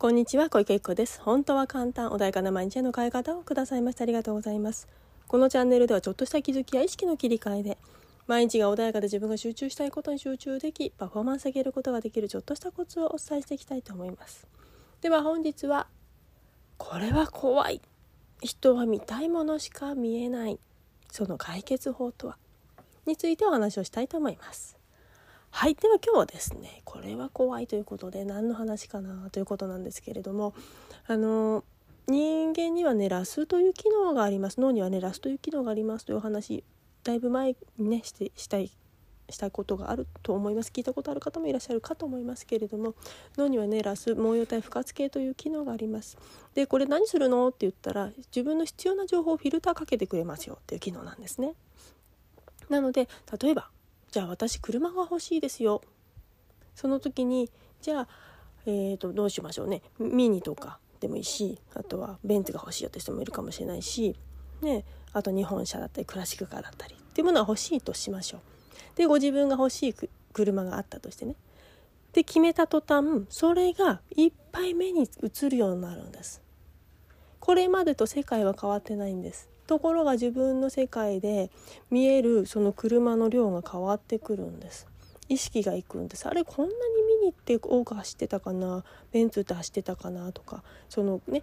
こんにちは小池由子です。本当は簡単穏やかな毎日への変え方をくださいましてありがとうございます。このチャンネルではちょっとした気づきや意識の切り替えで毎日が穏やかで自分が集中したいことに集中できパフォーマンス上げることができるちょっとしたコツをお伝えしていきたいと思います。では本日はこれは怖い。人は見たいものしか見えない。その解決法とは？についてお話をしたいと思います。はいでは今日はですねこれは怖いということで何の話かなということなんですけれどもあの人間にはねラスという機能があります。脳にはねラスという機能がありますというお話だいぶ前にねしてしたいしたことがあると思います。聞いたことある方もいらっしゃるかと思いますけれども脳にはねラス毛様体不活系という機能があります。でこれ何するの？って言ったら自分の必要な情報をフィルターかけてくれますよっていう機能なんですね。なので例えばじゃあ私車が欲しいですよその時にじゃあ、えーと、どうしましょうねミニとかでもいいしあとはベンツが欲しいよって人もいるかもしれないし、ね、あと日本車だったりクラシックカーだったりっていうものは欲しいとしましょう。でご自分が欲しい車があったとしてねで決めた途端それがいっぱい目に映るようになるんです。これまでと世界は変わってないんです。ところが自分の世界で見えるその車の量が変わってくるんです。意識がいくんです。あれこんなにミニって多く走ってたかな？ベンツって走ってたかな？とかそのね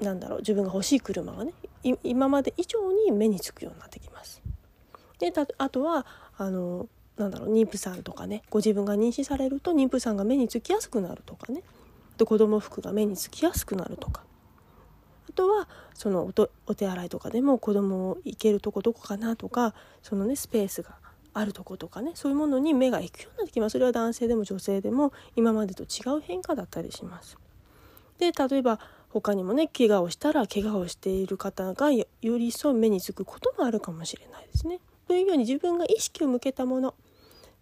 なんだろう自分が欲しい車がね今まで以上に目につくようになってきます。であとはあのなんだろう妊婦さんとかねご自分が妊娠されると妊婦さんが目につきやすくなるとかね。で子供服が目につきやすくなるとか。とはそのお手洗いとかでも子供を行けるとこどこかなとかそのねスペースがあるとことかねそういうものに目が行くようになってきますそれは男性でも女性でも今までと違う変化だったりします。で例えば他にもね怪我をしたら怪我をしている方がより一層目につくこともあるかもしれないですね。というように自分が意識を向けたもの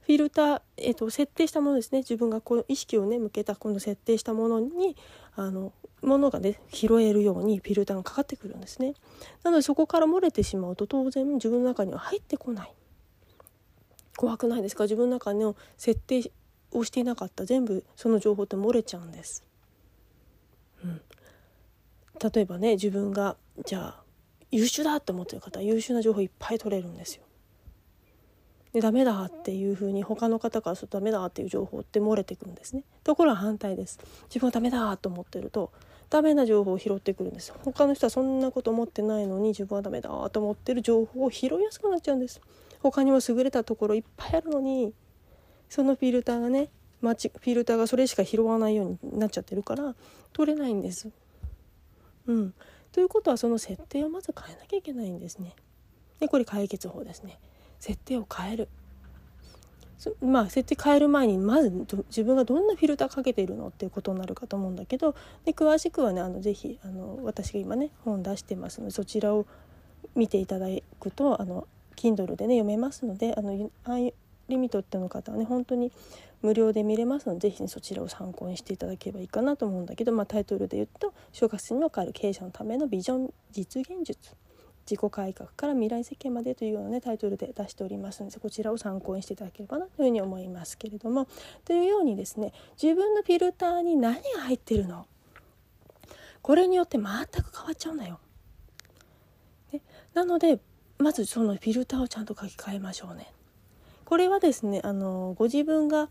フィルター、えーと、設定したものですね。自分がこの意識をね向けたこの設定したものにあのものがね拾えるようにフィルターがかかってくるんですね。なのでそこから漏れてしまうと当然自分の中には入ってこない。怖くないですか？自分の中の設定をしていなかった。全部その情報って漏れちゃうんです、うん、例えばね自分がじゃあ優秀だって思ってる方優秀な情報いっぱい取れるんですよ。でダメだっていうふうに他の方からするとダメだっていう情報って漏れてくるんですね。ところが反対です。自分はダメだと思ってるとダメな情報を拾ってくるんです。他の人はそんなこと思ってないのに自分はダメだと思ってる情報を拾いやすくなっちゃうんです。他にも優れたところいっぱいあるのにそのフィルターがねフィルターがそれしか拾わないようになっちゃってるから取れないんです。うん。ということはその設定をまず変えなきゃいけないんですね。でこれ解決法ですね。設定を変える。まあ設定変える前にまず自分がどんなフィルターかけているのっていうことになるかと思うんだけどで詳しくはねあのぜひあの私が今ね本出してますのでそちらを見ていただくとあの Kindle でね読めますのであのアイリミットっての方はね本当に無料で見れますのでぜひ、ね、そちらを参考にしていただければいいかなと思うんだけど、まあ、タイトルで言うと「就活にも変わる経営者のためのビジョン実現術」自己改革から未来設計までというような、ね、タイトルで出しておりますのでこちらを参考にしていただければなというふうに思いますけれどもというようにですね自分のフィルターに何が入ってるの？これによって全く変わっちゃうのよ。ね、なのでまずそのフィルターをちゃんと書き換えましょうね。これはですねあのご自分が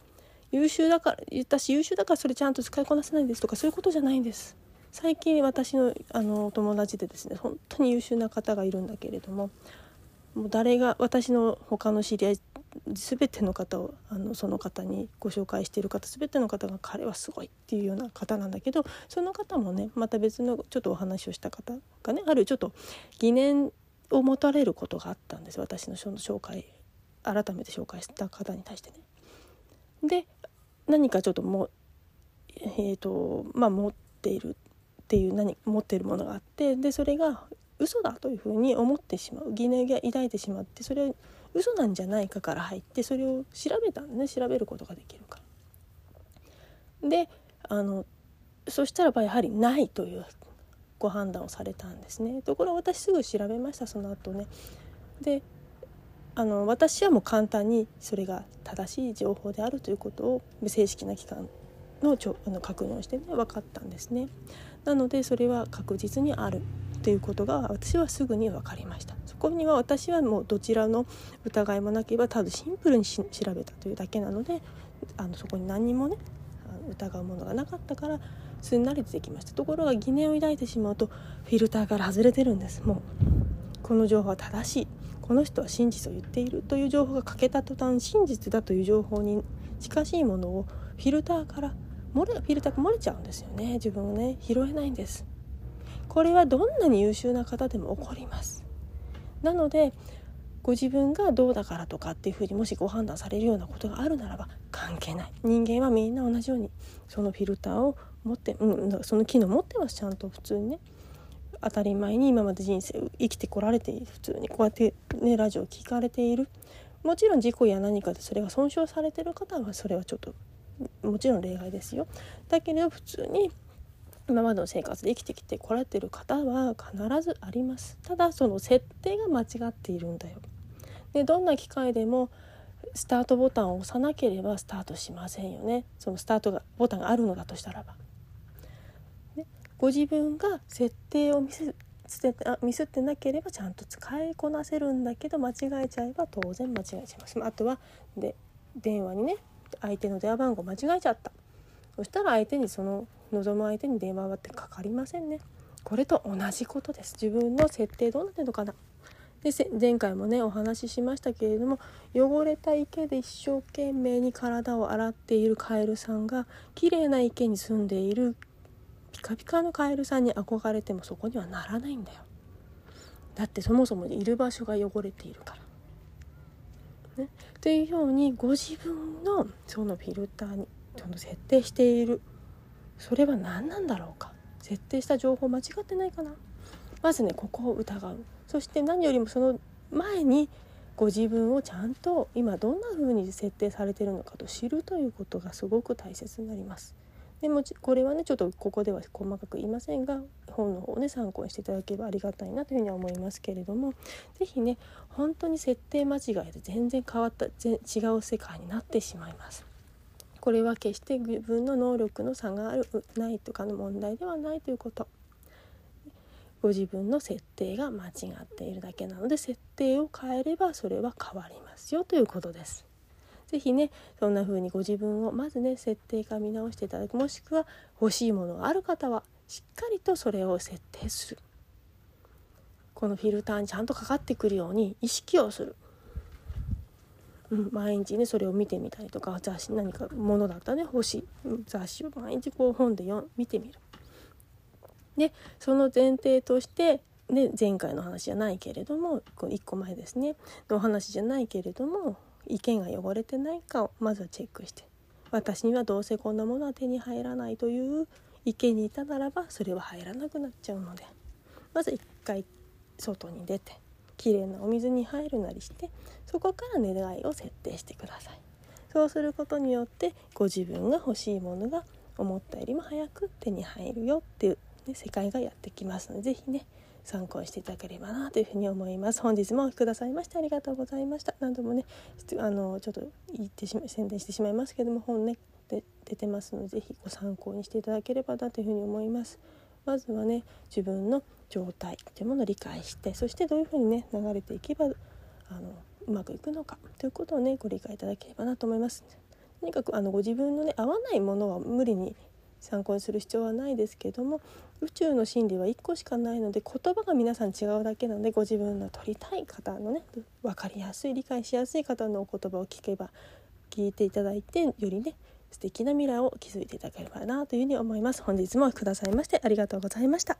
優秀だから言ったし優秀だからそれちゃんと使いこなせないんですとかそういうことじゃないんです。最近私のあの友達でですね本当に優秀な方がいるんだけれどももう誰が私の他の知り合い全ての方をあのその方にご紹介している方全ての方が彼はすごいっていうような方なんだけどその方もねまた別のちょっとお話をした方がねあるちょっと疑念を持たれることがあったんです私の紹介改めて紹介した方に対してね。で何かちょっともえーとまあ、持っているっていう何持ってるものがあってでそれが嘘だというふうに思ってしまう疑念が抱いてしまってそれ嘘なんじゃないかから入ってそれを調べたんでね調べることができるから。であのそしたらばやはりないというご判断をされたんですね。ところが私すぐ調べましたその後ね。であの私はもう簡単にそれが正しい情報であるということを正式な機関のちょあの確認をしてね分かったんですね。なのでそれは確実にあるということが私はすぐに分かりました。そこには私はもうどちらの疑いもなければただシンプルに調べたというだけなのであのそこに何にもね疑うものがなかったからすんなり出てきました。ところが疑念を抱いてしまうとフィルターから外れてるんです。もうこの情報は正しい。この人は真実を言っている。という情報が欠けた途端真実だという情報に近しいものをフィルターから漏れフィルターが漏れちゃうんですよね。自分をね拾えないんです。これはどんなに優秀な方でも起こります。なのでご自分がどうだからとかっていうふうにもしご判断されるようなことがあるならば関係ない。人間はみんな同じようにそのフィルターを持って、うん、その機能持ってます。ちゃんと普通にね。当たり前に今まで人生生きてこられて普通にこうやってねラジオを聴かれている。もちろん事故や何かでそれが損傷されてる方はそれはちょっともちろん例外ですよ。だけれど普通に今までの生活で生きてきてこられてる方は必ずあります。ただその設定が間違っているんだよ。でどんな機械でもスタートボタンを押さなければスタートしませんよね。そのスタートがボタンがあるのだとしたらば、ね、ご自分が設定をミスあミスってなければちゃんと使いこなせるんだけど間違えちゃえば当然間違えちゃいます。あとはで電話にね相手の電話番号間違えちゃった。そしたら相手にその望む相手に電話はってかかりませんね。これと同じことです。自分の設定どうなってるのかな。で前回もねお話ししましたけれども汚れた池で一生懸命に体を洗っているカエルさんが綺麗な池に住んでいるピカピカのカエルさんに憧れてもそこにはならないんだよ。だってそもそもいる場所が汚れているから。ね、というようにご自分のそのフィルターにその設定している。それは何なんだろうか。設定した情報間違ってないかな。まずねここを疑う。そして何よりもその前にご自分をちゃんと今どんな風に設定されてるのかと知るということがすごく大切になります。でもこれはねちょっとここでは細かく言いませんが本の方をね参考にしていただければありがたいなというふうには思いますけれども是非ね本当に設定間違いで全然変わった違う世界になってしまいます。これは決して自分の能力の差があるないとかの問題ではないということご自分の設定が間違っているだけなので設定を変えればそれは変わりますよということです。是非ねそんな風にご自分をまずね設定か見直していただくもしくは欲しいものがある方はしっかりとそれを設定する。このフィルターにちゃんとかかってくるように意識をする。うん、毎日ねそれを見てみたりとか雑誌何かものだったね欲しい。雑誌を毎日こう本で読見てみる。でその前提としてで前回の話じゃないけれどもこ1個前ですねのお話じゃないけれども意見が汚れてないかをまずチェックして私にはどうせこんなものは手に入らないという意見にいたならばそれは入らなくなっちゃうのでまず一回外に出てきれいなお水に入るなりしてそこから願いを設定してください。そうすることによってご自分が欲しいものが思ったよりも早く手に入るよっていう、ね、世界がやってきますので是非ね参考にしていただければなというふうに思います。本日もお聴きくださいましてありがとうございました。何度もねあのちょっと言ってしま宣伝してしまいますけども本ねで出てますので是非ご参考にしていただければなというふうに思います。まずはね自分の状態というものを理解してそしてどういうふうにね流れていけばあのうまくいくのかということをねご理解いただければなと思います。とにかくあのご自分のね合わないものは無理に参考にする必要はないですけども宇宙の真理は1個しかないので言葉が皆さん違うだけなのでご自分の取りたい方のね分かりやすい理解しやすい方のお言葉を聞けば聞いていただいてよりね素敵な未来を築いていただければなというふうに思います。本日もくださいましてありがとうございました。